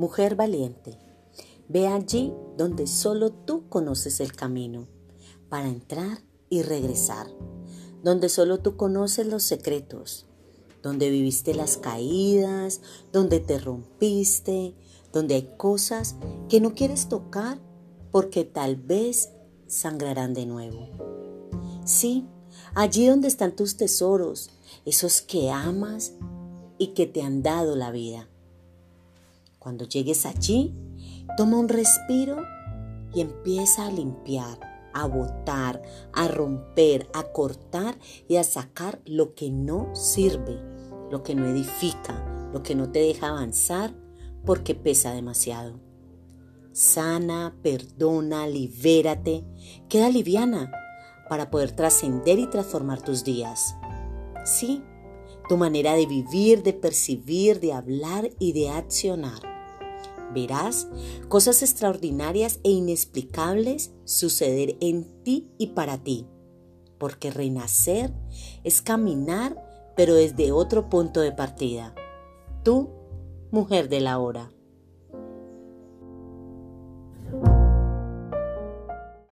Mujer valiente, ve allí donde solo tú conoces el camino para entrar y regresar, donde solo tú conoces los secretos, donde viviste las caídas, donde te rompiste, donde hay cosas que no quieres tocar porque tal vez sangrarán de nuevo. Sí, allí donde están tus tesoros, esos que amas y que te han dado la vida. Cuando llegues allí, toma un respiro y empieza a limpiar, a botar, a romper, a cortar y a sacar lo que no sirve, lo que no edifica, lo que no te deja avanzar porque pesa demasiado. Sana, perdona, libérate, queda liviana para poder trascender y transformar tus días. Sí, tu manera de vivir, de percibir, de hablar y de accionar verás cosas extraordinarias e inexplicables suceder en ti y para ti. Porque renacer es caminar, pero desde otro punto de partida. Tú, mujer de la hora.